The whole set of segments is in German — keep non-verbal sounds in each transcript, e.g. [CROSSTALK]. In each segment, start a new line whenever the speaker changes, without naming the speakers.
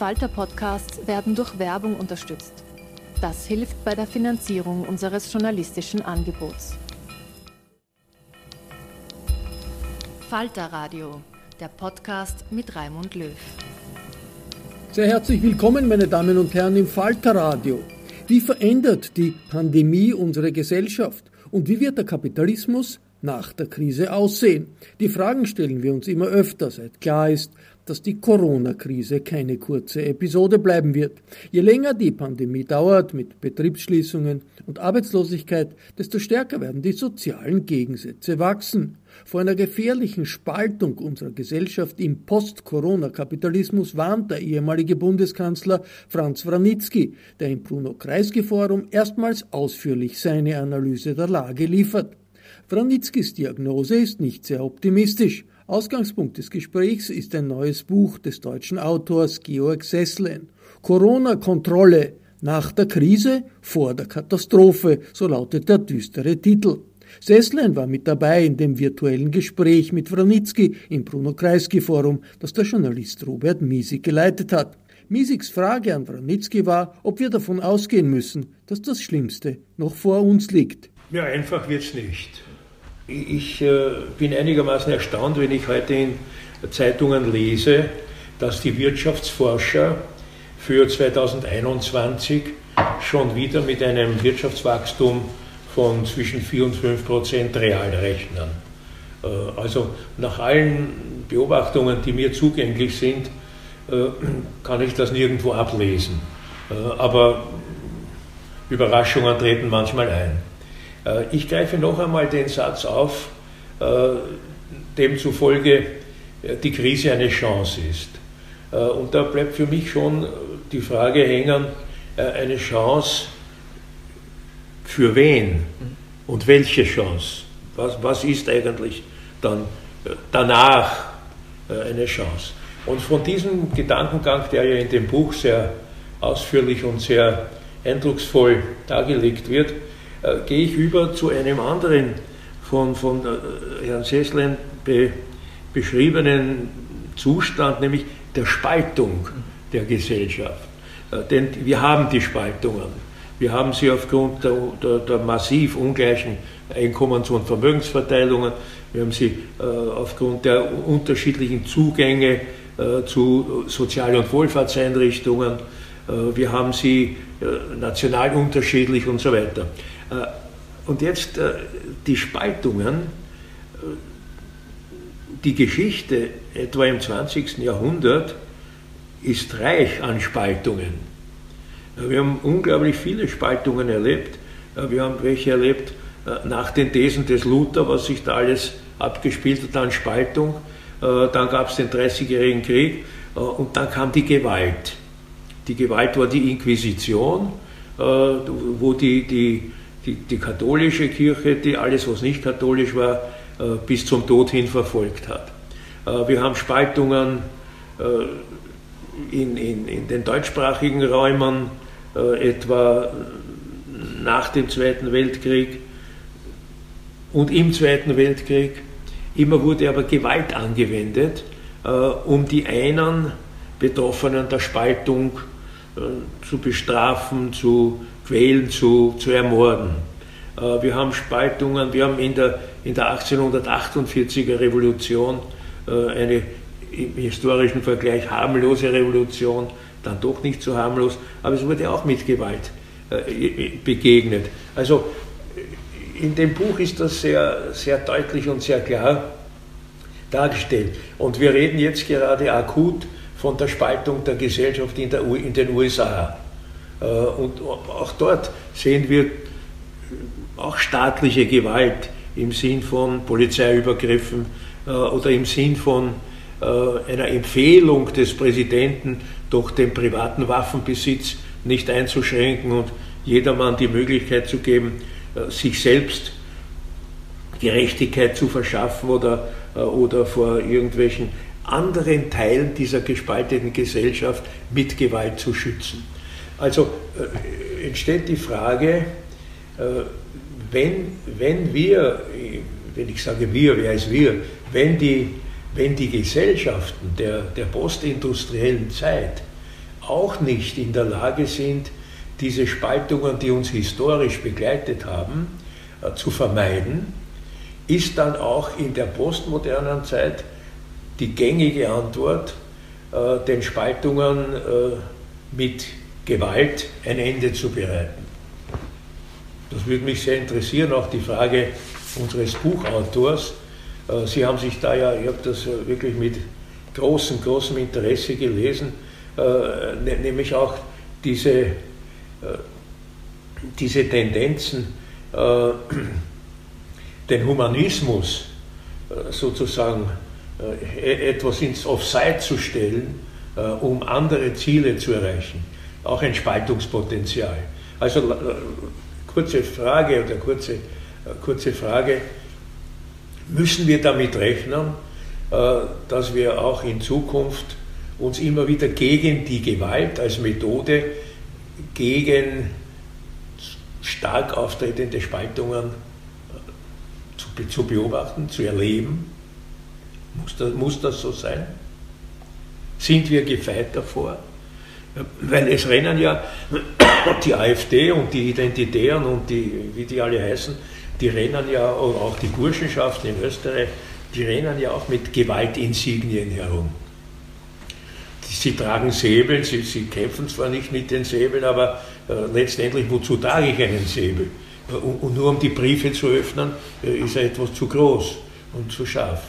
Falter-Podcasts werden durch Werbung unterstützt. Das hilft bei der Finanzierung unseres journalistischen Angebots. Falter Radio, der Podcast mit Raimund Löw.
Sehr herzlich willkommen, meine Damen und Herren, im Falter Radio. Wie verändert die Pandemie unsere Gesellschaft und wie wird der Kapitalismus nach der Krise aussehen? Die Fragen stellen wir uns immer öfter, seit klar ist, dass die Corona-Krise keine kurze Episode bleiben wird. Je länger die Pandemie dauert mit Betriebsschließungen und Arbeitslosigkeit, desto stärker werden die sozialen Gegensätze wachsen. Vor einer gefährlichen Spaltung unserer Gesellschaft im Post-Corona-Kapitalismus warnt der ehemalige Bundeskanzler Franz Wranitzky, der im Bruno-Kreisky-Forum erstmals ausführlich seine Analyse der Lage liefert. Wranitzkys Diagnose ist nicht sehr optimistisch. Ausgangspunkt des Gesprächs ist ein neues Buch des deutschen Autors Georg Sesslen. Corona-Kontrolle nach der Krise, vor der Katastrophe, so lautet der düstere Titel. Sesslen war mit dabei in dem virtuellen Gespräch mit Wranitzky im Bruno-Kreisky-Forum, das der Journalist Robert Miesig geleitet hat. Miesigs Frage an Wranitzky war, ob wir davon ausgehen müssen, dass das Schlimmste noch vor uns liegt.
Ja, einfach wird's nicht. Ich äh, bin einigermaßen erstaunt, wenn ich heute in Zeitungen lese, dass die Wirtschaftsforscher für 2021 schon wieder mit einem Wirtschaftswachstum von zwischen 4 und 5 Prozent real rechnen. Äh, also nach allen Beobachtungen, die mir zugänglich sind, äh, kann ich das nirgendwo ablesen. Aber Überraschungen treten manchmal ein. Äh, ich greife noch einmal den Satz auf, äh, demzufolge äh, die Krise eine Chance ist. Und da bleibt für mich schon die Frage hängen, eine Chance für wen und welche Chance? Was, was ist eigentlich dann danach eine Chance? Und von diesem Gedankengang, der ja in dem Buch sehr ausführlich und sehr eindrucksvoll dargelegt wird, äh, gehe ich über zu einem anderen von, von äh, Herrn Sesslein be, beschriebenen Zustand, nämlich der Spaltung der Gesellschaft. Äh, denn wir haben die Spaltungen. Wir haben sie aufgrund der, der, der massiv ungleichen Einkommens- und Vermögensverteilungen. Wir haben sie äh, aufgrund der unterschiedlichen Zugänge äh, zu Sozial- und Wohlfahrtseinrichtungen. Äh, wir haben sie national unterschiedlich und so weiter. Äh, und jetzt äh, die Spaltungen, äh, die Geschichte etwa im 20. Jahrhundert ist reich an Spaltungen. Wir haben unglaublich viele Spaltungen erlebt. Wir haben welche erlebt nach den Thesen des Luther, was sich da alles abgespielt hat an Spaltung. Dann gab es den Dreißigjährigen Krieg und dann kam die Gewalt. Die Gewalt war die Inquisition, wo die, die die, die katholische Kirche, die alles, was nicht katholisch war, äh, bis zum Tod hin verfolgt hat. Äh, wir haben Spaltungen äh, in, in, in den deutschsprachigen Räumen, etwa nach dem Zweiten Weltkrieg und im Zweiten Weltkrieg. Immer wurde aber Gewalt angewendet, um die einen Betroffenen der Spaltung zu bestrafen, zu quälen, zu, zu ermorden. Äh, wir haben Spaltungen, wir haben in der, in der 1848er Revolution äh, eine im historischen Vergleich harmlose Revolution, dann doch nicht so harmlos, aber es wurde auch mit Gewalt äh, begegnet. Also in dem Buch ist das sehr, sehr deutlich und sehr klar dargestellt. Und wir reden jetzt gerade akut von der Spaltung der Gesellschaft in, der, in den USA. Äh, und auch dort sehen wir auch staatliche Gewalt im Sinn von Polizeiübergriffen äh, oder im Sinn von äh, einer Empfehlung des Präsidenten, doch den privaten Waffenbesitz nicht einzuschränken und jedermann die Möglichkeit zu geben, sich selbst Gerechtigkeit zu verschaffen oder, oder vor irgendwelchen anderen Teilen dieser gespalteten Gesellschaft mit Gewalt zu schützen. Also äh, entsteht die Frage, äh, wenn, wenn wir, wenn ich sage wir, wer ist wir, wenn die, wenn die Gesellschaften der, der postindustriellen Zeit auch nicht in der Lage sind, diese Spaltungen, die uns historisch begleitet haben, äh, zu vermeiden, ist dann auch in der postmodernen Zeit die gängige Antwort, äh, den Spaltungen mit Gewalt ein Ende zu bereiten. Das würde mich sehr interessieren, auch die Frage unseres Buchautors. Sie haben sich da ja, ich habe das wirklich mit großem, großem Interesse gelesen, ne, nämlich auch diese äh, diese Tendenzen, äh, den Humanismus äh, sozusagen e-, etwas ins Offside zu stellen, um andere Ziele zu erreichen. Auch ein Spaltungspotenzial. Also kurze Frage oder kurze, kurze Frage, müssen wir damit rechnen, dass wir auch in Zukunft uns immer wieder gegen die Gewalt als Methode gegen stark auftretende Spaltungen äh, zu, zu beobachten, zu erleben? Muss das, muss das so sein? Sind wir gefeit davor? Weil es rennen ja [COUGHS] die AfD und die Identitären und die, wie die alle heißen, die rennen ja, auch die Burschenschaften in Österreich, die rennen ja auch mit Gewaltinsignien herum sie tragen Säbel, sie, sie, kämpfen zwar nicht mit den Säbeln, aber äh, letztendlich, wozu trage ich einen Säbel? Und, und, nur um die Briefe zu öffnen, äh, ist er etwas zu groß und zu scharf.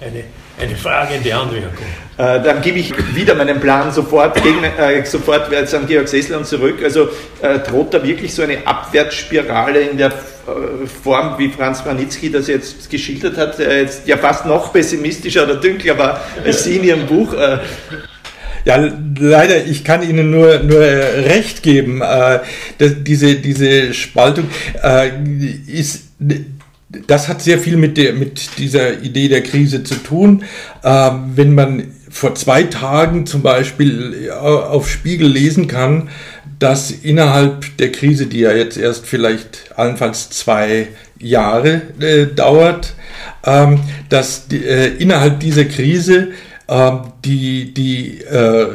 Eine, eine fragende Anmerkung.
Äh, dann gebe ich wieder meinen Plan sofort, gegen, äh, sofort an Georg Sessler zurück. Also äh, droht da wirklich so eine Abwärtsspirale in der äh, Form, wie Franz Branitzky das jetzt geschildert hat, der jetzt ja fast noch pessimistischer oder dünkler war als Sie in Ihrem Buch. Äh.
Ja, leider, ich kann Ihnen nur, nur recht geben. Äh, diese, diese Spaltung äh, ist das hat sehr viel mit, der, mit dieser Idee der Krise zu tun. Äh, wenn man vor zwei Tagen zum Beispiel auf Spiegel lesen kann, dass innerhalb der Krise, die ja jetzt erst vielleicht allenfalls zwei Jahre äh, dauert, ähm, dass die, äh, innerhalb dieser Krise äh, die, die äh,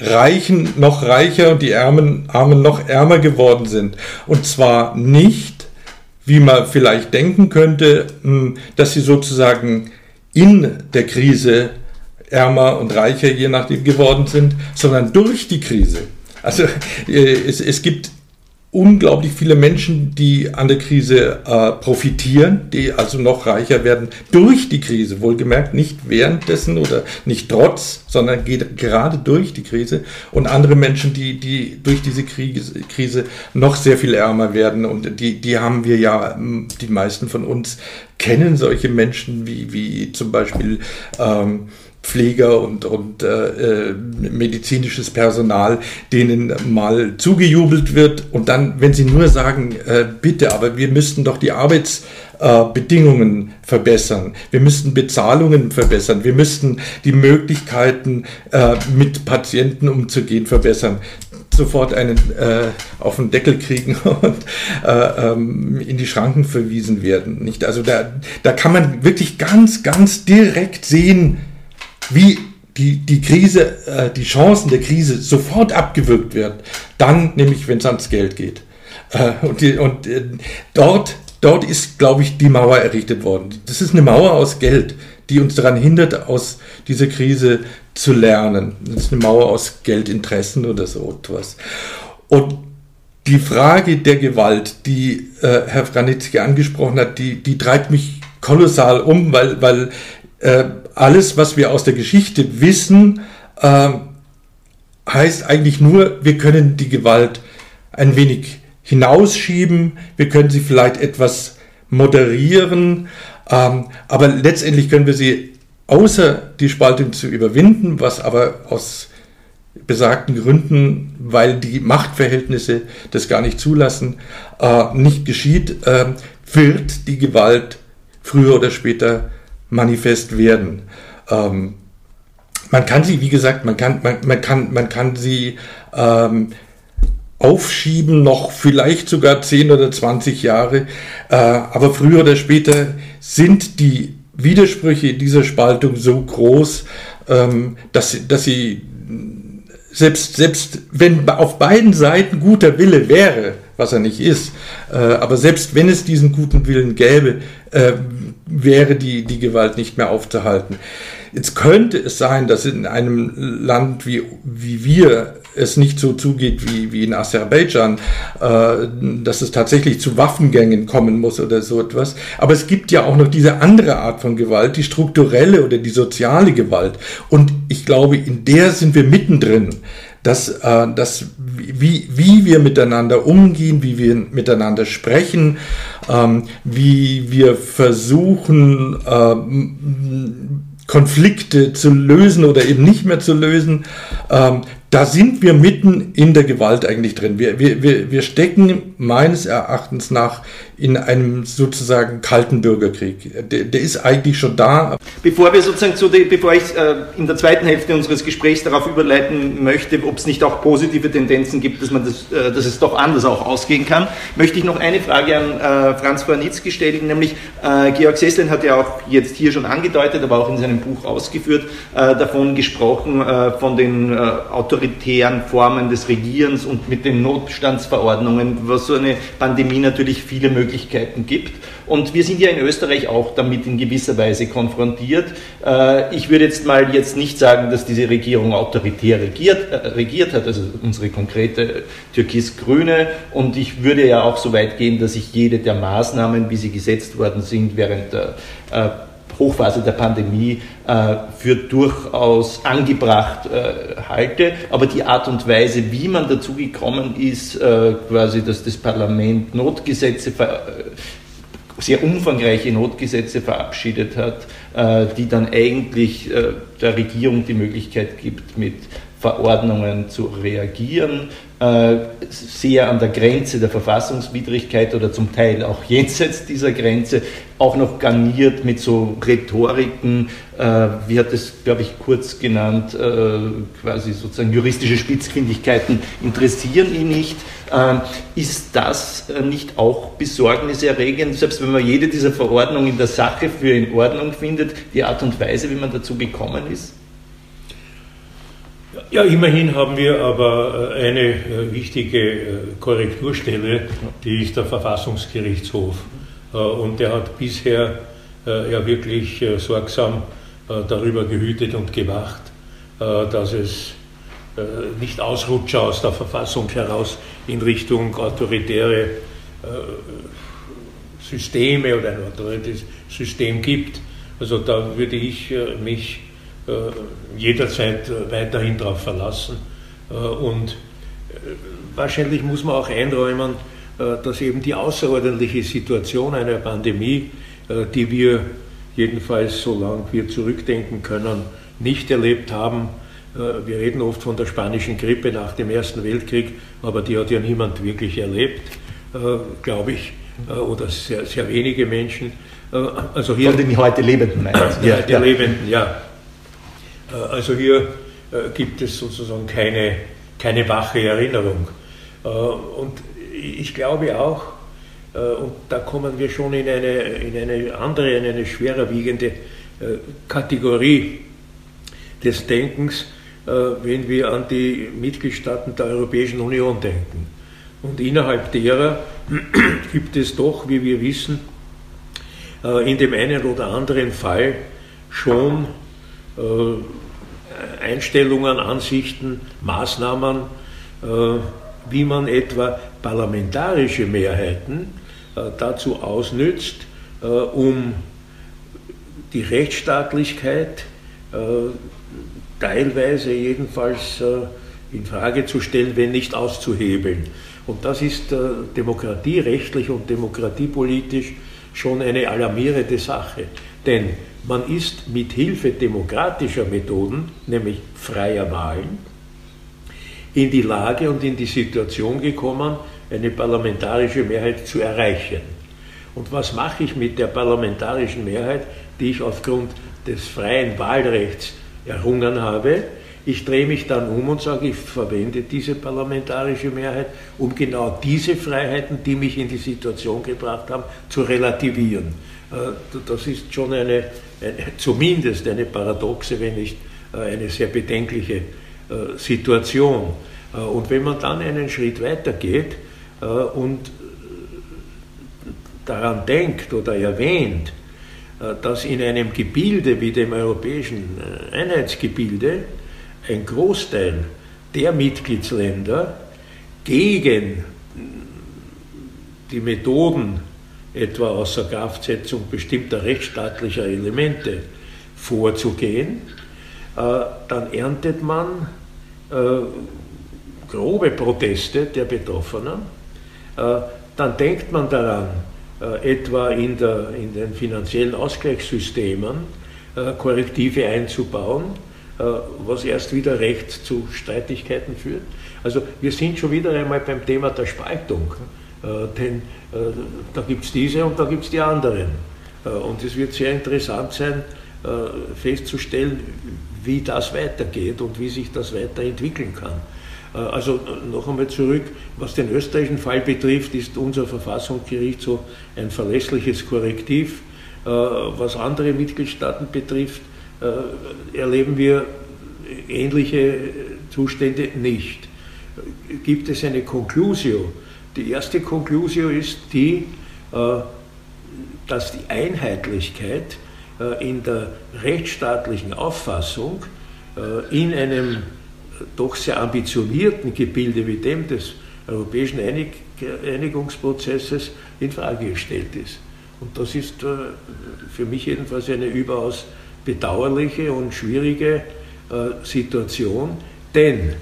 Reichen noch reicher und die Ärmen, Armen noch ärmer geworden sind. Und zwar nicht, wie man vielleicht denken könnte, hm, dass sie sozusagen in der Krise ärmer und reicher, je nachdem, geworden sind, sondern durch die Krise. Also äh, es, es gibt unglaublich viele Menschen, die an der Krise äh, profitieren, die also noch reicher werden durch die Krise, wohlgemerkt nicht währenddessen oder nicht trotz, sondern geht gerade durch die Krise. Und andere Menschen, die, die durch diese Krise, Krise noch sehr viel ärmer werden. Und die, die haben wir ja, die meisten von uns kennen solche Menschen wie, wie zum Beispiel ähm, Pfleger und, und äh, äh, medizinisches Personal, denen mal zugejubelt wird und dann, wenn sie nur sagen, äh, bitte, aber wir müssten doch die Arbeitsbedingungen verbessern, wir müssten Bezahlungen verbessern, wir müssten die Möglichkeiten, äh, mit Patienten umzugehen, verbessern sofort einen äh, auf den Deckel kriegen [LAUGHS] und äh, ähm, in die Schranken verwiesen werden. Nicht? Also da, da kann man wirklich ganz, ganz direkt sehen, wie die, die Krise, äh, die Chancen der Krise sofort abgewürgt werden, dann nämlich, wenn es ans Geld geht. Äh, und die, und äh, dort, dort ist, glaube ich, die Mauer errichtet worden. Das ist eine Mauer aus Geld, die uns daran hindert, aus dieser Krise zu lernen. Das ist eine Mauer aus Geldinteressen oder so etwas. Und die Frage der Gewalt, die äh, Herr Franitzky angesprochen hat, die, die treibt mich kolossal um, weil, weil äh, alles, was wir aus der Geschichte wissen, äh, heißt eigentlich nur, wir können die Gewalt ein wenig hinausschieben, wir können sie vielleicht etwas moderieren, ähm, aber letztendlich können wir sie außer die Spaltung zu überwinden, was aber aus besagten Gründen, weil die Machtverhältnisse das gar nicht zulassen, äh, nicht geschieht, äh, wird die Gewalt früher oder später manifest werden. Ähm, man kann sie, wie gesagt, man kann, man, man kann, man kann sie ähm, aufschieben, noch vielleicht sogar 10 oder 20 Jahre, äh, aber früher oder später sind die Widersprüche dieser Spaltung so groß, ähm, dass, dass sie selbst, selbst wenn auf beiden Seiten guter Wille wäre, was er nicht ist, äh, aber selbst wenn es diesen guten Willen gäbe, äh, wäre die, die Gewalt nicht mehr aufzuhalten. Jetzt könnte es sein, dass in einem Land wie, wie wir es nicht so zugeht wie, wie in Aserbaidschan, äh, dass es tatsächlich zu Waffengängen kommen muss oder so etwas. Aber es gibt ja auch noch diese andere Art von Gewalt, die strukturelle oder die soziale Gewalt. Und ich glaube, in der sind wir mittendrin. Dass, äh, dass wie, wie wir miteinander umgehen, wie wir miteinander sprechen, ähm, wie wir versuchen, äh, Konflikte zu lösen oder eben nicht mehr zu lösen, ähm, da sind wir mitten in der Gewalt eigentlich drin. Wir, wir, wir stecken meines Erachtens nach in einem sozusagen kalten Bürgerkrieg. Der, der ist eigentlich schon da.
Bevor wir sozusagen zu die, bevor ich äh, in der zweiten Hälfte unseres Gesprächs darauf überleiten möchte, ob es nicht auch positive Tendenzen gibt, dass man das, äh, dass es doch anders auch ausgehen kann, möchte ich noch eine Frage an äh, Franz Warnitzki stellen, nämlich äh, Georg Sesslin hat ja auch jetzt hier schon angedeutet, aber auch in seinem Buch ausgeführt, äh, davon gesprochen, äh, von den autoritären Formen des Regierens und mit den Notstandsverordnungen, was so eine Pandemie natürlich viele Möglichkeiten gibt. Und wir sind ja in Österreich auch damit in gewisser Weise konfrontiert. Äh, ich würde jetzt mal jetzt nicht sagen, dass diese Regierung autoritär regiert, äh, regiert hat, also unsere konkrete türkis-grüne. Und ich würde ja auch so weit gehen, dass ich jede der Maßnahmen, wie sie gesetzt worden sind, während der äh, Hochphase der Pandemie äh, für durchaus angebracht äh, halte. Aber die Art und Weise, wie man dazu gekommen ist, äh, quasi, dass das Parlament Notgesetze sehr umfangreiche Notgesetze verabschiedet hat, die dann eigentlich der Regierung die Möglichkeit gibt, mit Verordnungen zu reagieren, äh, sehr an der Grenze der Verfassungswidrigkeit oder zum Teil auch [LAUGHS] jenseits dieser Grenze, auch noch garniert mit so Rhetoriken, äh, wie hat es, glaube ich, kurz genannt, äh, quasi sozusagen juristische Spitzfindigkeiten interessieren ihn nicht. Ist das nicht auch besorgniserregend, selbst wenn man jede dieser Verordnungen in der Sache für in Ordnung findet, die Art und Weise, wie man dazu gekommen ist?
Ja, immerhin haben wir aber äh, eine äh, wichtige äh, Korrekturstelle, die ist der Verfassungsgerichtshof. Und der hat bisher ja wirklich sorgsam darüber gehütet und gewacht, dass es nicht Ausrutscher aus der Verfassung heraus in Richtung autoritäre Systeme oder ein autoritäres System gibt. Also da würde ich mich jederzeit äh, weiterhin darauf verlassen. Äh, und wahrscheinlich muss man auch einräumen, dass eben die außerordentliche Situation einer Pandemie, die wir jedenfalls, solange wir zurückdenken können, nicht erlebt haben. Wir reden oft von der spanischen Grippe nach dem Ersten Weltkrieg, aber die hat ja niemand wirklich erlebt, glaube ich, oder sehr, sehr wenige Menschen.
Also hier, von den heute Lebenden,
meinst du? Ja, der Lebenden, ja. Äh, also hier äh, gibt es sozusagen keine, keine wache Erinnerung. Äh, und ich glaube auch, und da kommen wir schon in eine, in eine andere, in eine schwerer wiegende Kategorie des Denkens, wenn wir an die Mitgliedstaaten der Europäischen Union denken. Und innerhalb derer [CLEARS THROAT] gibt es doch, wie wir wissen, in dem einen oder anderen Fall schon Einstellungen, Ansichten, Maßnahmen, äh, wie man etwa parlamentarische Mehrheiten äh, dazu ausnützt, um die Rechtsstaatlichkeit teilweise jedenfalls in Frage zu stellen, wenn nicht auszuhebeln. Und das ist demokratierechtlich und demokratiepolitisch schon eine alarmierende Sache. Denn man ist mit Hilfe demokratischer Methoden, nämlich freier Wahlen, in die Lage und in die Situation gekommen, eine parlamentarische Mehrheit zu erreichen. Und was mache ich mit der parlamentarischen Mehrheit, die ich aufgrund des freien Wahlrechts errungen habe? Ich drehe mich dann um und sage, ich verwende diese parlamentarische Mehrheit, um genau diese Freiheiten, die mich in die Situation gebracht haben, zu relativieren. Äh, das ist schon eine, eine, zumindest eine paradoxe, wenn nicht äh, eine sehr bedenkliche Situation. Und wenn man dann einen Schritt weiter geht und daran denkt oder erwähnt, dass in einem Gebilde wie dem europäischen Einheitsgebilde ein Großteil der Mitgliedsländer gegen die Methoden etwa außer Kraftsetzung bestimmter rechtsstaatlicher Elemente vorzugehen, äh, dann erntet man äh, grobe Proteste der Betroffenen. Äh, dann denkt man daran, etwa in, der, in den finanziellen Ausgleichssystemen Korrektive einzubauen, was erst wieder recht zu Streitigkeiten führt. Also wir sind schon wieder einmal beim Thema der Spaltung. Äh, denn äh, da gibt es diese und da gibt es die anderen. Äh, und es wird sehr interessant sein, festzustellen, wie das weitergeht und wie sich das weiterentwickeln kann. Also noch einmal zurück, was den österreichischen Fall betrifft, ist unser Verfassungsgericht so ein verlässliches Korrektiv. Was andere Mitgliedstaaten betrifft, erleben wir ähnliche Zustände nicht. Gibt es eine Conclusio, die erste Konklusio ist die, äh, dass die Einheitlichkeit äh, in der rechtsstaatlichen Auffassung äh, in einem doch sehr ambitionierten Gebilde wie dem des europäischen Einigungsprozesses in Frage gestellt ist. Und das ist für mich jedenfalls eine überaus bedauerliche und schwierige Situation, denn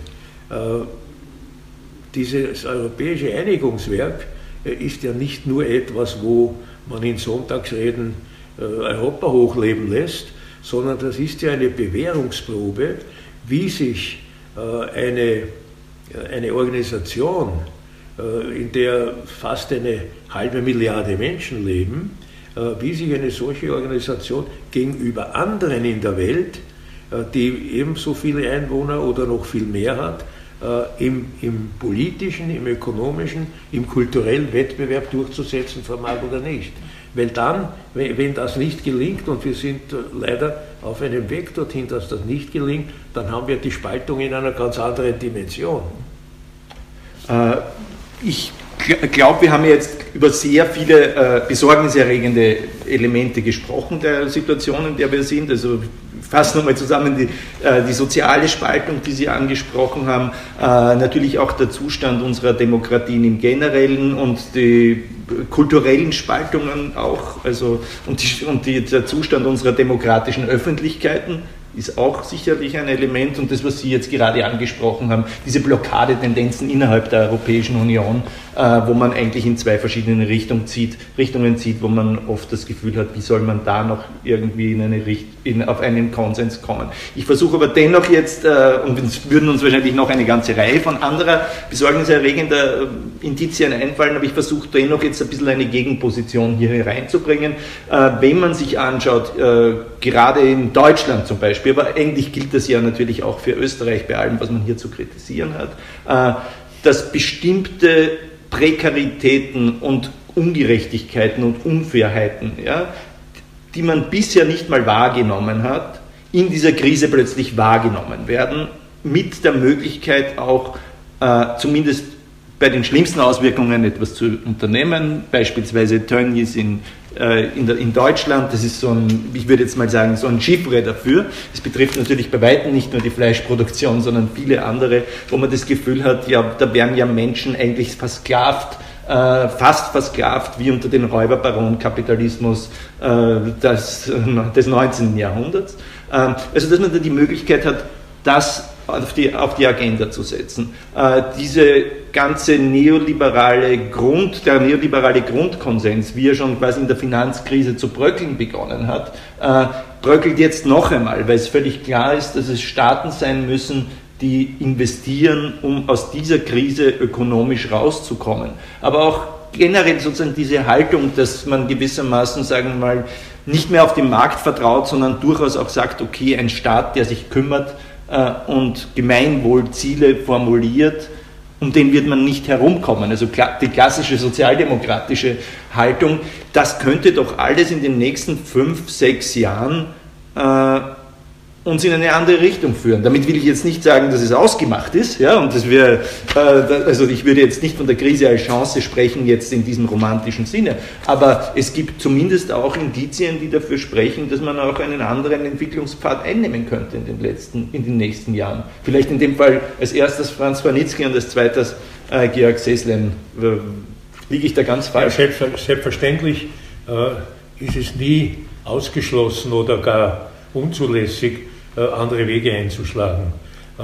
dieses europäische Einigungswerk äh, ist ja nicht nur etwas, wo man in Sonntagsreden äh, Europa hochleben lässt, sondern das ist ja eine Bewährungsprobe, wie sich äh, eine, eine Organisation, in der fast eine halbe Milliarde Menschen leben, wie sich eine solche Organisation gegenüber anderen in der Welt, die ebenso viele Einwohner oder noch viel mehr hat, äh, im, im politischen, im ökonomischen, im kulturellen Wettbewerb durchzusetzen vermag oder nicht. Weil dann, wenn das nicht gelingt, und wir sind äh, leider auf einem Weg dorthin, dass das nicht gelingt, dann haben wir die Spaltung in einer ganz anderen Dimension.
Äh, ich glaube, wir haben jetzt über sehr viele äh, besorgniserregende Elemente gesprochen der Situation, in der wir sind. Also fasse nochmal zusammen die, äh, die soziale Spaltung, die Sie angesprochen haben, äh, natürlich auch der Zustand unserer Demokratien im Generellen und die kulturellen Spaltungen auch, also und, die, und die, der Zustand unserer demokratischen Öffentlichkeiten ist auch sicherlich ein Element und das, was Sie jetzt gerade angesprochen haben, diese Blockadetendenzen innerhalb der Europäischen Union, äh, wo man eigentlich in zwei verschiedene Richtungen zieht, Richtungen zieht, wo man oft das Gefühl hat, wie soll man da noch irgendwie in eine Richt in, auf einen Konsens kommen. Ich versuche aber dennoch jetzt, äh, und es würden uns wahrscheinlich noch eine ganze Reihe von anderer besorgniserregender äh, Indizien einfallen, aber ich versuche dennoch jetzt ein bisschen eine Gegenposition hier hereinzubringen. Äh, wenn man sich anschaut, äh, gerade in Deutschland zum Beispiel, aber eigentlich gilt das ja natürlich auch für Österreich bei allem, was man hier zu kritisieren hat, äh, dass bestimmte Prekaritäten und Ungerechtigkeiten und Unfairheiten, ja, die man bisher nicht mal wahrgenommen hat, in dieser Krise plötzlich wahrgenommen werden, mit der Möglichkeit auch äh, zumindest bei den schlimmsten Auswirkungen etwas zu unternehmen, beispielsweise Tönnies in, äh, in, in, Deutschland, das ist so ein, ich würde jetzt mal sagen, so ein Chiffre dafür. Es betrifft natürlich bei weitem nicht nur die Fleischproduktion, sondern viele andere, wo man das Gefühl hat, ja, da werden ja Menschen eigentlich versklavt äh, fast versklavt wie unter den Räuberbaronkapitalismus äh, [LAUGHS] des, des 19. Jahrhunderts. Ähm, also dass man da die Möglichkeit hat, das auf die, auf die Agenda zu setzen. Äh, diese ganze neoliberale Grund, der neoliberale Grundkonsens, wie er schon quasi in der Finanzkrise zu bröckeln begonnen hat, äh, bröckelt jetzt noch einmal, weil es völlig klar ist, dass es Staaten sein müssen, die investieren, um aus dieser Krise ökonomisch rauszukommen. Aber auch generell sozusagen diese Haltung, dass man gewissermaßen, sagen wir mal, nicht mehr auf den Markt vertraut, sondern durchaus auch sagt, okay, ein Staat, der sich kümmert und Gemeinwohlziele formuliert, um den wird man nicht herumkommen. Also die klassische sozialdemokratische Haltung, das könnte doch alles in den nächsten fünf, sechs Jahren äh, uns in eine andere Richtung führen. Damit will ich jetzt nicht sagen, dass es ausgemacht ist, ja, und dass wir, äh, also ich würde jetzt nicht von der Krise als Chance sprechen, jetzt in diesem romantischen Sinne, aber es gibt zumindest auch Indizien, die dafür sprechen, dass man auch einen anderen Entwicklungspfad einnehmen könnte in den letzten, in den nächsten Jahren. Vielleicht in dem Fall als erstes Franz Warnitzki und als zweites äh, Georg Seslen. Liege ich da ganz falsch?
Ja, selbstverständlich äh, ist es nie ausgeschlossen oder gar unzulässig, andere Wege einzuschlagen. Äh,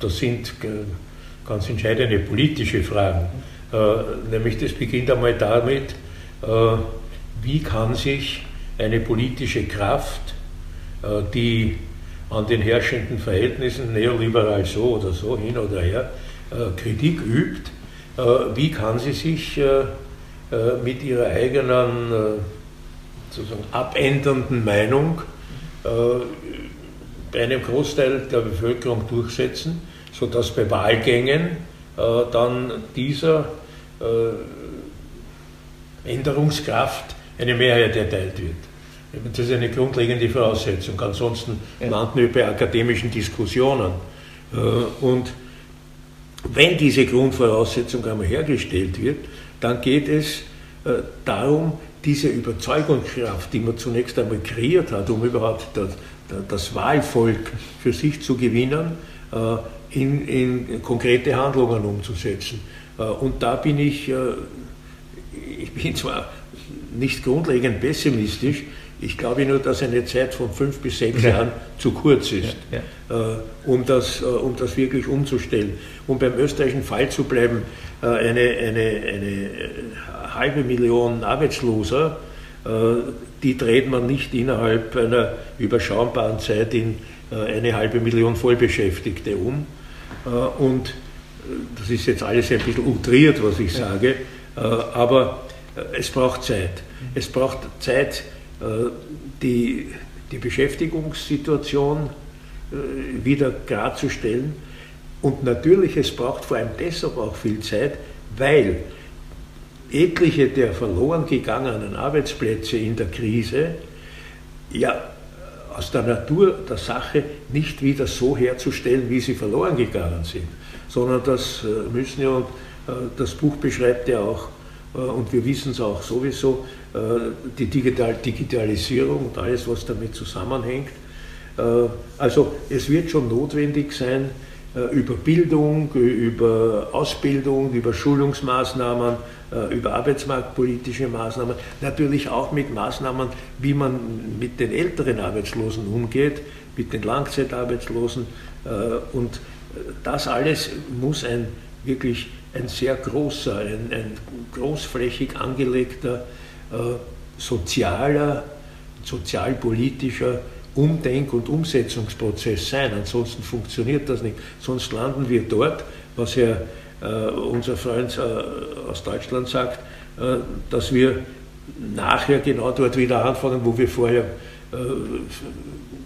das sind ganz entscheidende politische Fragen. Nämlich das beginnt einmal damit, wie kann sich eine politische Kraft, die an den herrschenden Verhältnissen neoliberal so oder so hin oder her Kritik übt, wie kann sie sich mit ihrer eigenen sozusagen abändernden Meinung bei einem Großteil der Bevölkerung durchsetzen, sodass bei Wahlgängen äh, dann dieser äh, Änderungskraft eine Mehrheit erteilt wird. Das ist eine grundlegende Voraussetzung. Ansonsten ja. landen wir bei akademischen Diskussionen. Äh, und wenn diese Grundvoraussetzung einmal hergestellt wird, dann geht es äh, darum, diese Überzeugungskraft, die man zunächst einmal kreiert hat, um überhaupt das, das Wahlvolk für sich zu gewinnen, äh, in, in konkrete Handlungen umzusetzen. Äh, und da bin ich, äh, ich bin [LAUGHS] zwar nicht grundlegend pessimistisch, ich glaube nur, dass eine Zeit von fünf bis sechs ja. Jahren zu kurz ist, ja, ja. um, das, um das wirklich umzustellen. Um beim österreichischen Fall zu bleiben, eine, eine, eine halbe Million Arbeitsloser äh, die dreht man nicht innerhalb einer überschaubaren Zeit in äh, eine halbe Million Vollbeschäftigte um. Äh, und das ist jetzt alles ein bisschen utriert, was ich sage, aber es braucht Zeit. Es braucht Zeit, die, die Beschäftigungssituation wieder klarzustellen. Und natürlich, es braucht vor allem deshalb auch viel Zeit, weil etliche der verloren gegangenen Arbeitsplätze in der Krise ja aus der Natur der Sache nicht wieder so herzustellen, wie sie verloren gegangen sind, sondern das äh, müssen ja, und äh, das Buch beschreibt ja auch, äh, und wir wissen es auch sowieso, die Digital Digitalisierung und alles, was damit zusammenhängt. Also es wird schon notwendig sein, über Bildung, über Ausbildung, über Schulungsmaßnahmen, äh, über arbeitsmarktpolitische Maßnahmen, natürlich auch mit Maßnahmen, wie man mit den älteren Arbeitslosen umgeht, mit den Langzeitarbeitslosen. Äh, und das alles muss ein wirklich ein sehr großer, ein, ein großflächig angelegter äh, sozialer, sozialpolitischer Umdenk- und Umsetzungsprozess sein. Ansonsten funktioniert das nicht. Sonst landen wir dort, was Herr äh, unser Freund äh, aus Deutschland sagt, äh, dass wir nachher genau dort wieder anfangen, wo wir vorher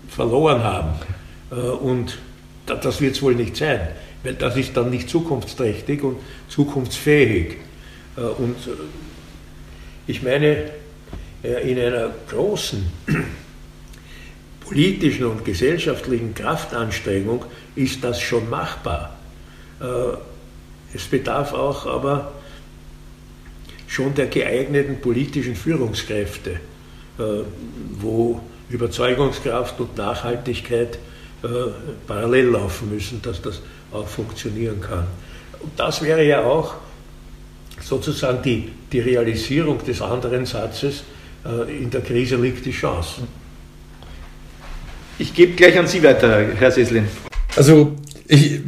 verloren haben. Und das wird es wohl nicht sein, weil das ist dann nicht zukunftsträchtig und zukunftsfähig. Und ich meine, in einer großen politischen und gesellschaftlichen Kraftanstrengung ist das schon machbar. Es bedarf auch aber schon der geeigneten politischen Führungskräfte, äh, wo Überzeugungskraft und Nachhaltigkeit äh, parallel laufen müssen, dass das auch funktionieren kann. Und das wäre ja auch sozusagen die, die Realisierung des anderen Satzes, äh, in der Krise liegt die Chance.
Ich gebe gleich an Sie weiter, Herr Seslin.
Also ich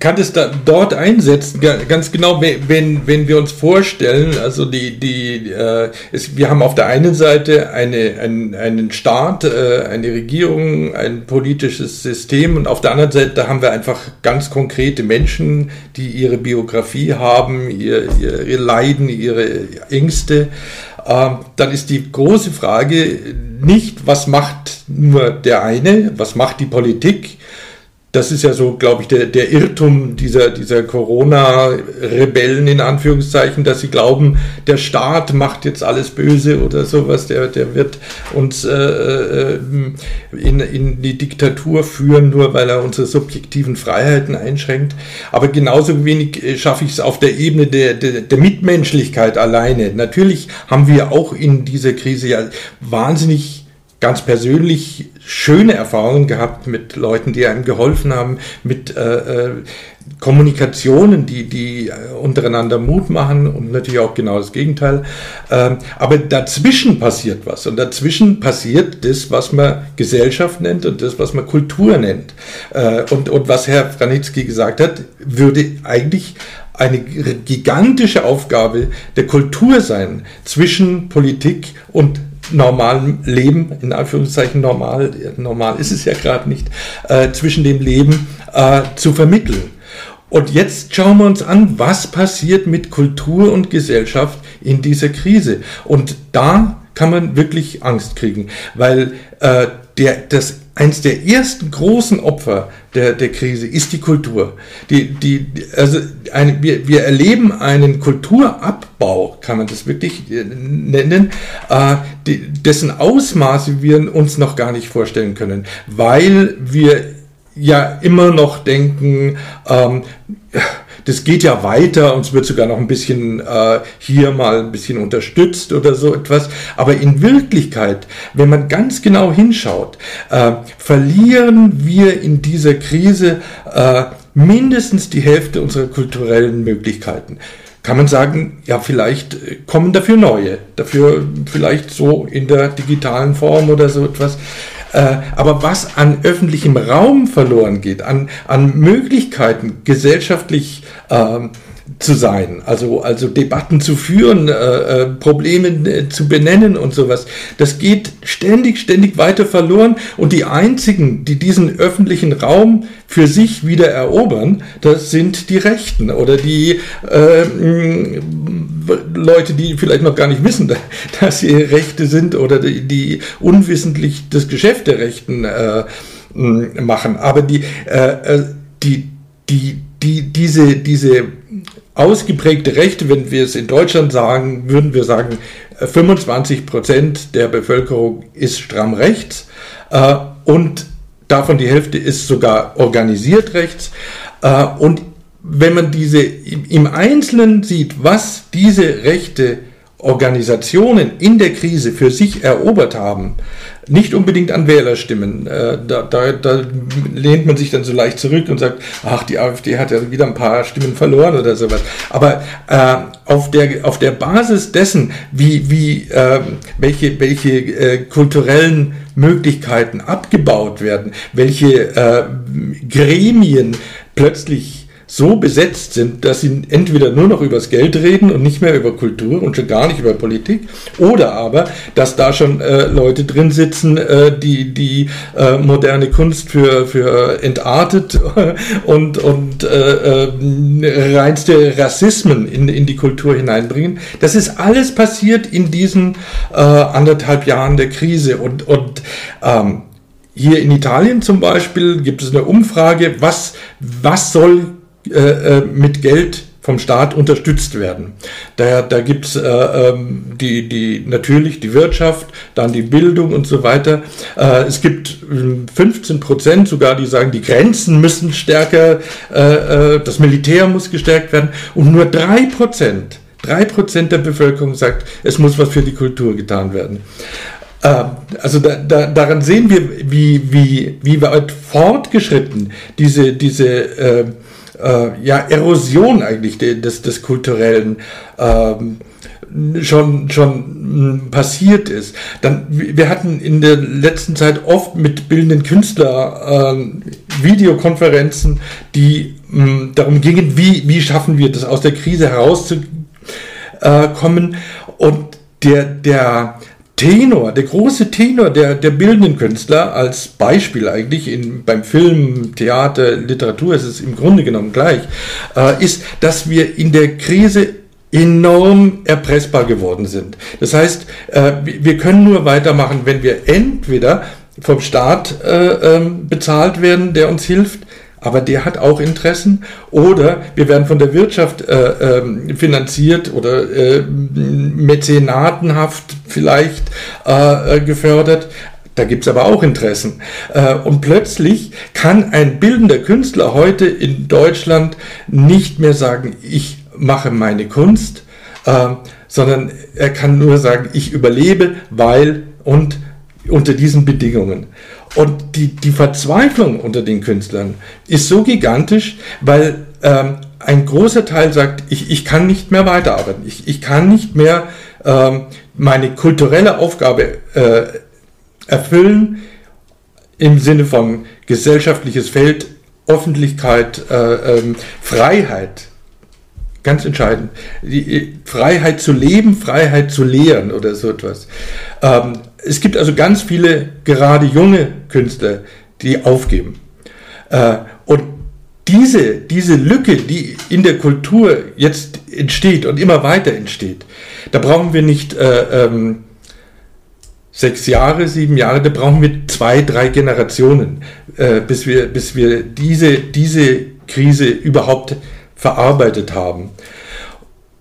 kann es da dort einsetzen, ganz genau, wenn, wenn wir uns vorstellen, also die, die, äh, es, wir haben auf der einen Seite eine, einen, einen Staat, äh, eine Regierung, ein politisches System und auf der anderen Seite haben wir einfach ganz konkrete Menschen, die ihre Biografie haben, ihr, ihr, ihr Leiden, ihre Ängste. Äh, dann ist die große Frage nicht, was macht nur der eine, was macht die Politik, das ist ja so, glaube ich, der, der Irrtum dieser, dieser Corona-Rebellen in Anführungszeichen, dass sie glauben, der Staat macht jetzt alles böse oder sowas, der, der wird uns äh, äh, in, in die Diktatur führen, nur weil er unsere subjektiven Freiheiten einschränkt. Aber genauso wenig äh, schaffe ich es auf der Ebene der, der, der Mitmenschlichkeit alleine. Natürlich haben wir auch in dieser Krise ja wahnsinnig ganz persönlich schöne Erfahrungen gehabt mit Leuten, die einem geholfen haben, mit äh, äh, Kommunikationen, die, die äh, untereinander Mut machen und natürlich auch genau das Gegenteil. Ähm, aber dazwischen passiert was und dazwischen passiert das, was man Gesellschaft nennt und das, was man Kultur nennt. Äh, und, und was Herr Franitzky gesagt hat, würde eigentlich eine gigantische Aufgabe der Kultur sein zwischen Politik und normalen Leben, in Anführungszeichen normal, normal ist es ja gerade nicht, äh, zwischen dem Leben äh, zu vermitteln. Und jetzt schauen wir uns an, was passiert mit Kultur und Gesellschaft in dieser Krise. Und da kann man wirklich Angst kriegen, weil äh, der, das eins der ersten großen Opfer der, der Krise ist die Kultur. Die, die, also eine, wir, wir erleben einen Kulturabbau, kann man das wirklich äh, nennen, äh, dessen Ausmaße wir uns noch gar nicht vorstellen können, weil wir ja immer noch denken, ähm, das geht ja weiter und es wird sogar noch ein bisschen äh, hier mal ein bisschen unterstützt oder so etwas. Aber in Wirklichkeit, wenn man ganz genau hinschaut, äh, verlieren wir in dieser Krise äh, mindestens die Hälfte unserer kulturellen Möglichkeiten kann man sagen, ja, vielleicht äh, kommen dafür neue, dafür vielleicht so in der digitalen Form oder so etwas. Äh, aber was an öffentlichem Raum verloren geht, an, an Möglichkeiten gesellschaftlich ähm, zu sein, also, also Debatten zu führen, äh, äh, Probleme äh, zu benennen und sowas. Das geht ständig, ständig weiter verloren und die einzigen, die diesen öffentlichen Raum für sich wieder erobern, das sind die Rechten oder die äh, Leute, die vielleicht noch gar nicht wissen, [LAUGHS] dass sie Rechte sind oder die, die unwissentlich das Geschäft der Rechten äh, machen. Aber die, äh, die, die, die, diese, diese ausgeprägte Rechte, wenn wir es in Deutschland sagen, würden wir sagen, 25 Prozent der Bevölkerung ist stramm rechts äh, und davon die Hälfte ist sogar organisiert rechts. Äh, und wenn man diese im Einzelnen sieht, was diese Rechte Organisationen in der Krise für sich erobert haben, nicht unbedingt an Wählerstimmen. Äh, da, da, da, lehnt man sich dann so leicht zurück und sagt, ach, die AfD hat ja wieder ein paar Stimmen verloren oder sowas. Aber äh, auf, der, auf der Basis dessen, wie, wie, äh, welche, welche äh, kulturellen Möglichkeiten abgebaut werden, welche äh, Gremien plötzlich so besetzt sind, dass sie entweder nur noch übers Geld reden und nicht mehr über Kultur und schon gar nicht über Politik, oder aber, dass da schon äh, Leute drin sitzen, äh, die die äh, moderne Kunst für, für entartet [LAUGHS] und, und äh, äh, reinste Rassismen in, in die Kultur hineinbringen. Das ist alles passiert in diesen äh, anderthalb Jahren der Krise und, und ähm, hier in Italien zum Beispiel gibt es eine Umfrage, was, was soll äh, äh, mit Geld vom Staat unterstützt werden. Da, da gibt es äh, ähm, die, die, natürlich die Wirtschaft, dann die Bildung und so weiter. Äh, es gibt 15 ähm, Prozent sogar, die sagen, die Grenzen müssen stärker, äh, äh, das Militär muss gestärkt werden und nur drei Prozent, drei Prozent der Bevölkerung sagt, es muss was für die Kultur getan werden. Ähm, also da, da, daran sehen wir, wie, wie, wie weit fortgeschritten diese, diese äh, äh, ja, Erosion eigentlich des, des kulturellen ähm, schon, schon passiert ist. Dann, wir hatten in der letzten Zeit oft mit bildenden Künstlern äh, Videokonferenzen, die mh, darum gingen, wie, wie schaffen wir das aus der Krise herauszukommen. Und der, der, Tenor, der große Tenor der, der bildenden Künstler, als Beispiel eigentlich in, beim Film, Theater, Literatur ist es im Grunde genommen gleich, äh, ist, dass wir in der Krise enorm erpressbar geworden sind. Das heißt, äh, wir können nur weitermachen, wenn wir entweder vom Staat äh, ähm, bezahlt werden, der uns hilft, aber der hat auch Interessen. Oder wir werden von der Wirtschaft äh, äh, finanziert oder äh, mäzenatenhaft vielleicht äh, äh, gefördert. Da gibt es aber auch Interessen. Äh, und plötzlich kann ein bildender Künstler heute in Deutschland nicht mehr sagen, ich mache meine Kunst, sondern er kann nur sagen, ich überlebe, weil und unter diesen Bedingungen. Und die, die Verzweiflung unter den Künstlern ist so gigantisch, weil ähm, ein großer Teil sagt, ich, ich kann nicht mehr weiterarbeiten, ich, ich kann nicht mehr ähm, meine kulturelle Aufgabe äh, erfüllen im Sinne von gesellschaftliches Feld, Öffentlichkeit, äh, ähm, Freiheit. Ganz entscheidend. Die Freiheit zu leben, Freiheit zu lehren oder so etwas. Ähm, es gibt also ganz viele, gerade junge Künstler, die aufgeben. Äh, und diese, diese Lücke, die in der Kultur jetzt entsteht und immer weiter entsteht, da brauchen wir nicht äh, ähm, sechs Jahre, sieben Jahre, da brauchen wir zwei, drei Generationen, äh, bis, wir, bis wir diese, diese Krise überhaupt verarbeitet haben.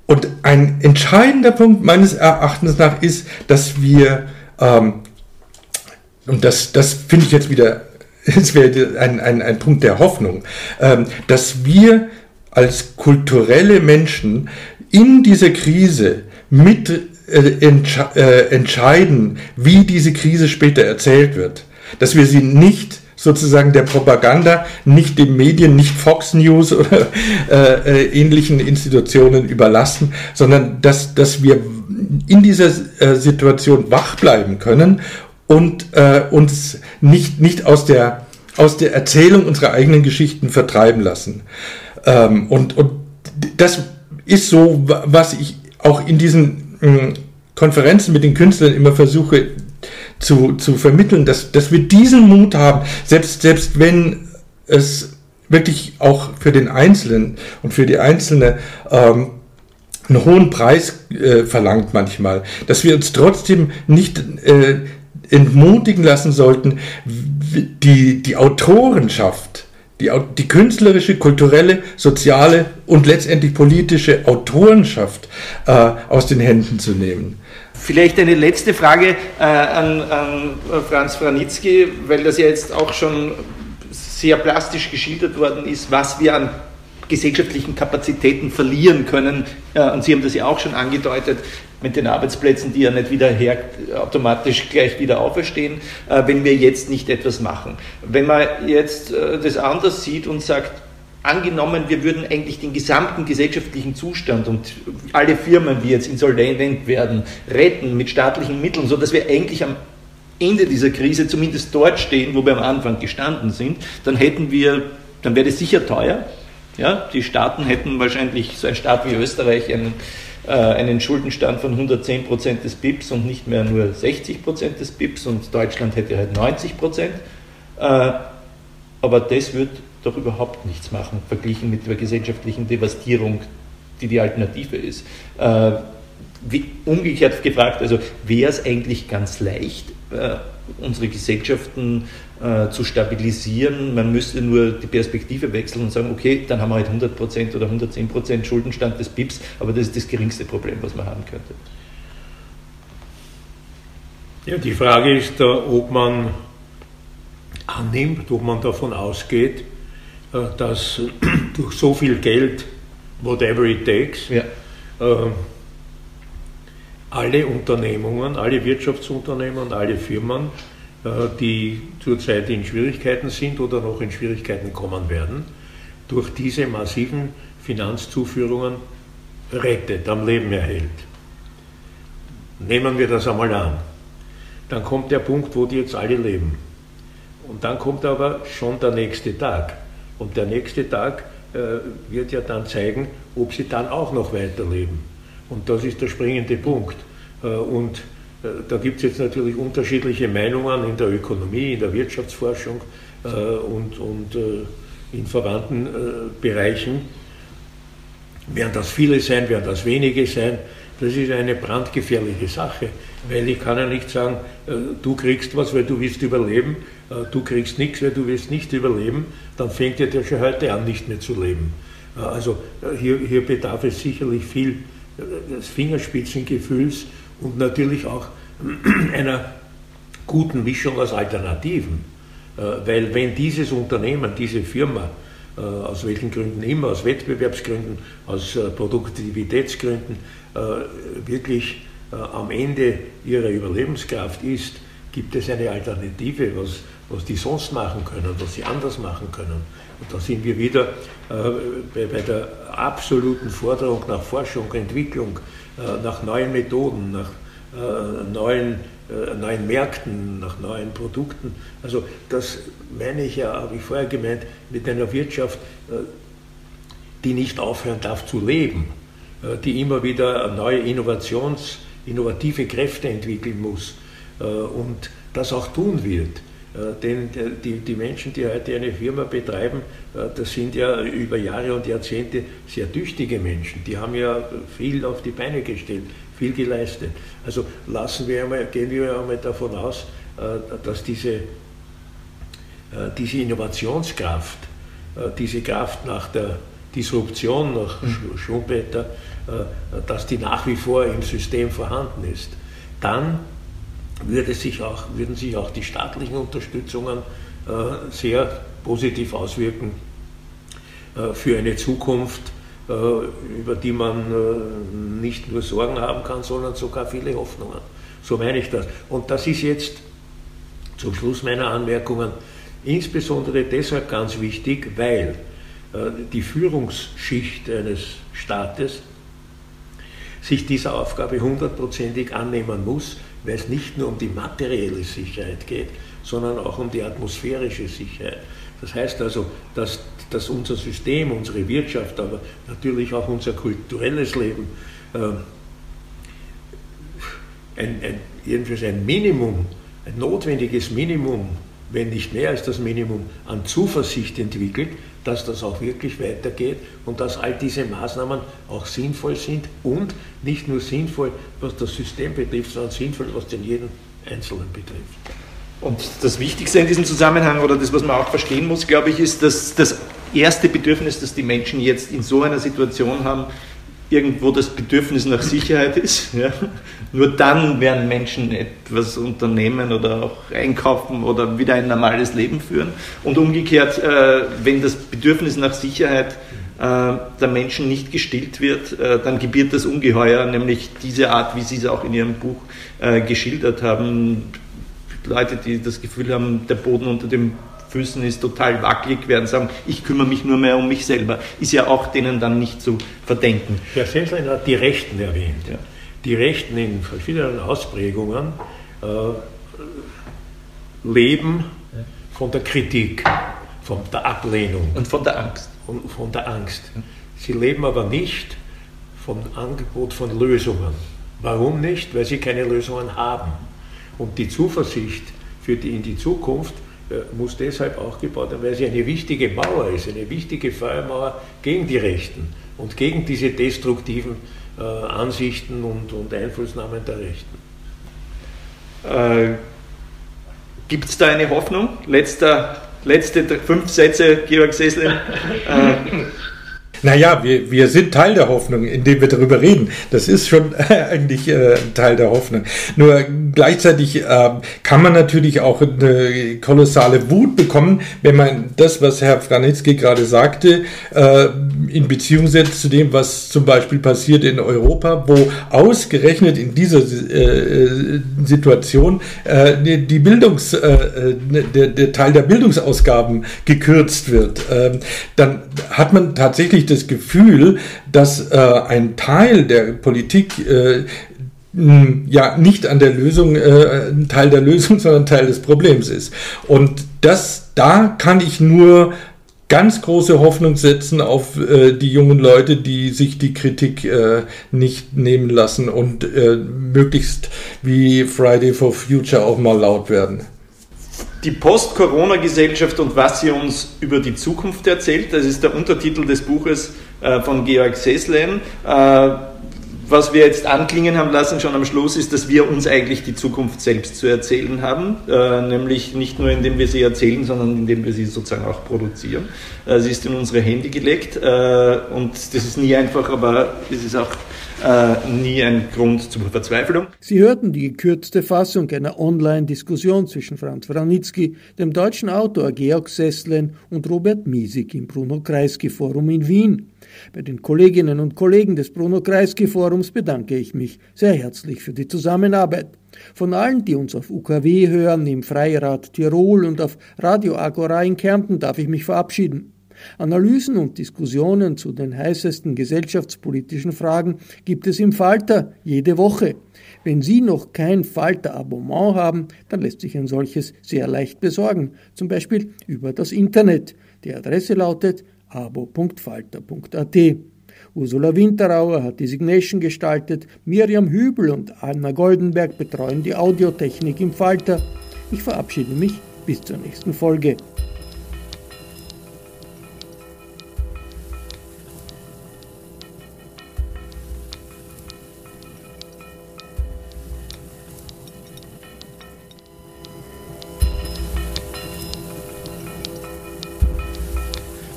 Und ein entscheidender Punkt meines Erachtens nach ist, dass wir ähm, und das, das finde ich jetzt wieder, [LAUGHS] es wäre ein, ein, ein Punkt der Hoffnung, ähm, dass wir als kulturelle Menschen in dieser Krise mit äh, entsche äh, entscheiden, wie diese Krise später erzählt wird. Dass wir sie nicht sozusagen der Propaganda, nicht den Medien, nicht Fox News oder äh, äh, ähnlichen Institutionen überlassen, sondern dass, dass wir in dieser äh, Situation wach bleiben können und äh, uns nicht, nicht aus, der, aus der Erzählung unserer eigenen Geschichten vertreiben lassen. Ähm, und, und das ist so, was ich auch in diesen äh, Konferenzen mit den Künstlern immer versuche zu, zu vermitteln, dass, dass wir diesen Mut haben, selbst, selbst wenn es wirklich auch für den Einzelnen und für die Einzelne ähm, einen hohen Preis äh, verlangt manchmal, dass wir uns trotzdem nicht äh, entmutigen lassen sollten, die, die Autorenschaft, die, die künstlerische, kulturelle, soziale und letztendlich politische Autorenschaft äh, aus den Händen zu nehmen.
Vielleicht eine letzte Frage äh, an, an Franz Franitzky, weil das ja jetzt auch schon sehr plastisch geschildert worden ist, was wir an gesellschaftlichen Kapazitäten verlieren können. Und Sie haben das ja auch schon angedeutet mit den Arbeitsplätzen, die ja nicht wieder her, automatisch gleich wieder auferstehen, äh, wenn wir jetzt nicht etwas machen. Wenn man jetzt äh, das anders sieht und sagt, angenommen, wir würden eigentlich den gesamten gesellschaftlichen Zustand und alle Firmen, die jetzt insolvent werden, retten mit staatlichen Mitteln, sodass wir eigentlich am Ende dieser Krise zumindest dort stehen, wo wir am Anfang gestanden sind, dann hätten wir, dann wäre das sicher teuer, ja, die Staaten hätten wahrscheinlich, so ein Staat wie Österreich, einen, äh, einen Schuldenstand von 110 Prozent des BIPs und nicht mehr nur 60 Prozent des BIPs und Deutschland hätte halt 90 Prozent. Äh, aber das wird doch überhaupt nichts machen, verglichen mit der gesellschaftlichen Devastierung, die die Alternative ist. Äh, wie, umgekehrt gefragt, also wäre es eigentlich ganz leicht, äh, unsere Gesellschaften äh, zu stabilisieren. Man müsste nur die Perspektive wechseln und sagen, okay, dann haben wir halt 100% oder 110% Schuldenstand des BIPs, aber das ist das geringste Problem, was man haben könnte.
Ja, die Frage ist, ob man annimmt, ob man davon ausgeht, dass [CLEARS THROAT] durch so viel Geld, whatever it takes, ja. Äh, alle Unternehmungen, alle Wirtschaftsunternehmen, alle Firmen äh, die zurzeit in Schwierigkeiten sind oder noch in Schwierigkeiten kommen werden, durch diese massiven Finanzzuführungen rettet, am Leben erhält. Nehmen wir das einmal an. Dann kommt der Punkt, wo die jetzt alle leben. Und dann kommt aber schon der nächste Tag. Und der nächste Tag äh, wird ja dann zeigen, ob sie dann auch noch weiterleben. Und das ist der springende Punkt. Äh, und äh, da gibt es jetzt natürlich unterschiedliche Meinungen in der Ökonomie, in der Wirtschaftsforschung äh, und, und äh, in verwandten Bereichen. Werden das viele sein, werden das wenige sein? das ist eine brandgefährliche Sache, weil ich kann ja nicht sagen, äh, du kriegst was, weil du willst überleben, äh, du kriegst nichts, weil du willst nicht überleben, dann fängt ja schon heute an, nicht mehr zu leben. Äh, also hier, hier bedarf es sicherlich viel des Fingerspitzengefühls und natürlich auch [CLEARS THROAT] einer guten Mischung aus Alternativen. Weil wenn dieses Unternehmen, diese Firma, aus welchen Gründen immer, aus Wettbewerbsgründen, aus Produktivitätsgründen, wirklich am Ende ihrer Überlebenskraft ist, gibt es eine Alternative, was, was die sonst machen können, was sie anders machen können. Und da sind wir wieder äh, bei, der absoluten Forderung nach Forschung, Entwicklung, äh, nach neuen Methoden, nach äh, neuen, neuen Märkten, nach neuen Produkten. Also das meine ich ja, habe ich vorher gemeint, mit einer Wirtschaft, die nicht aufhören darf zu leben, die immer wieder neue Innovations- innovative Kräfte entwickeln muss und das auch tun wird. Äh, denn die, die Menschen, die heute eine Firma betreiben, äh, das sind ja über Jahre und Jahrzehnte sehr tüchtige Menschen. Die haben ja viel auf die Beine gestellt, viel geleistet. Also lassen wir einmal, gehen wir einmal davon aus, dass diese, diese Innovationskraft, diese Kraft nach der Disruption, nach mhm. Schumpeter, äh, dass die nach wie vor im System vorhanden ist, dann würde sich auch, würden sich auch die staatlichen Unterstützungen äh, sehr positiv auswirken äh, für eine Zukunft, über die man nicht nur Sorgen haben kann, sondern sogar viele Hoffnungen. So meine ich das. Und das ist jetzt zum Schluss meiner Anmerkungen insbesondere deshalb ganz wichtig, weil die Führungsschicht eines Staates sich dieser Aufgabe hundertprozentig annehmen muss, weil es nicht nur um die materielle Sicherheit geht, sondern auch um die atmosphärische Sicherheit. Das heißt also, dass, dass unser System, unsere Wirtschaft, aber natürlich auch unser kulturelles Leben äh, ein, ein, jedenfalls ein Minimum, ein notwendiges Minimum, wenn nicht mehr als das Minimum an Zuversicht entwickelt, dass das auch wirklich weitergeht und dass all diese Maßnahmen auch sinnvoll sind und nicht nur sinnvoll, was das System betrifft, sondern sinnvoll, was den jeden Einzelnen betrifft.
Und das Wichtigste in diesem Zusammenhang oder das, was man auch verstehen muss, glaube ich, ist, dass das erste Bedürfnis, das die Menschen jetzt in so einer Situation haben, irgendwo das Bedürfnis nach Sicherheit ist. [LAUGHS] Ja. Nur dann werden Menschen etwas unternehmen oder auch einkaufen oder wieder ein normales Leben führen. Und umgekehrt, äh, wenn das Bedürfnis nach Sicherheit äh, der Menschen nicht gestillt wird, äh, dann gebiert das Ungeheuer, nämlich diese Art, wie Sie es auch in Ihrem Buch geschildert haben. Leute, die das Gefühl haben, der Boden unter dem Füßen ist total wackelig, werden sagen, ich kümmere mich nur mehr um mich selber. Ist ja auch denen dann nicht zu verdenken.
Herr Senslein hat die Rechten erwähnt. Ja. Die Rechten in verschiedenen Ausprägungen äh, leben von der Kritik, von der Ablehnung.
Und von der Angst.
Und von der Angst. Sie leben aber nicht vom Angebot von Lösungen. Warum nicht? Weil sie keine Lösungen haben. Und die Zuversicht für die in die Zukunft muss deshalb auch gebaut werden, weil sie eine wichtige Mauer ist, eine wichtige Feuermauer gegen die Rechten und gegen diese destruktiven äh, Ansichten und, und Einflussnahmen der Rechten.
Äh, Gibt es da eine Hoffnung? Letzter, letzte fünf Sätze, Georg Seslin. [LAUGHS] äh,
naja, wir, wir sind Teil der Hoffnung, indem wir darüber reden. Das ist schon [LAUGHS] eigentlich äh, Teil der Hoffnung. Nur gleichzeitig äh, kann man natürlich auch eine kolossale Wut bekommen, wenn man das, was Herr Franitzky gerade sagte, äh, in Beziehung setzt zu dem, was zum Beispiel passiert in Europa, wo ausgerechnet in dieser äh, Situation äh, die Bildungs, äh, der, der, Teil der Bildungsausgaben gekürzt wird. Ähm, dann hat man tatsächlich das Gefühl, dass äh, ein Teil der Politik äh, ja nicht an der Lösung, äh, Teil der Lösung, [LAUGHS] sondern Teil des Problems ist. Und das, da kann ich nur ganz große Hoffnung setzen auf äh, die jungen Leute, die sich die Kritik äh, nicht nehmen lassen und äh, möglichst wie Friday for Future auch mal laut werden
die Post-Corona-Gesellschaft und was sie uns über die Zukunft erzählt. Das ist der Untertitel des Buches äh, von Georg Seslen. Äh, was wir jetzt anklingen haben lassen, schon am Schluss, ist, dass wir uns eigentlich die Zukunft selbst zu erzählen haben. Äh, nämlich nicht nur, indem wir sie erzählen, sondern indem wir sie sozusagen auch produzieren. Sie ist in unsere Hände gelegt und das ist nie einfach, aber es ist auch äh, nie ein Grund zur Verzweiflung.
Sie hörten die gekürzte Fassung einer Online-Diskussion zwischen Franz Wranitzky, dem deutschen Autor Georg Sesslen und Robert Miesig im Bruno-Kreisky-Forum in Wien. Bei den Kolleginnen und Kollegen des Bruno-Kreisky-Forums bedanke ich mich sehr herzlich für die Zusammenarbeit. Von allen, die uns auf UKW hören, im Freirad Tirol und auf Radio Agora in Kärnten, darf ich mich verabschieden. Analysen und Diskussionen zu den heißesten gesellschaftspolitischen Fragen gibt es im Falter jede Woche. Wenn Sie noch kein Falter-Abonnement haben, dann lässt sich ein solches sehr leicht besorgen, zum Beispiel über das Internet. Die Adresse lautet abo.falter.at. Ursula Winterauer hat die Signation gestaltet, Miriam Hübel und Anna Goldenberg betreuen die Audiotechnik im Falter. Ich verabschiede mich bis zur nächsten Folge.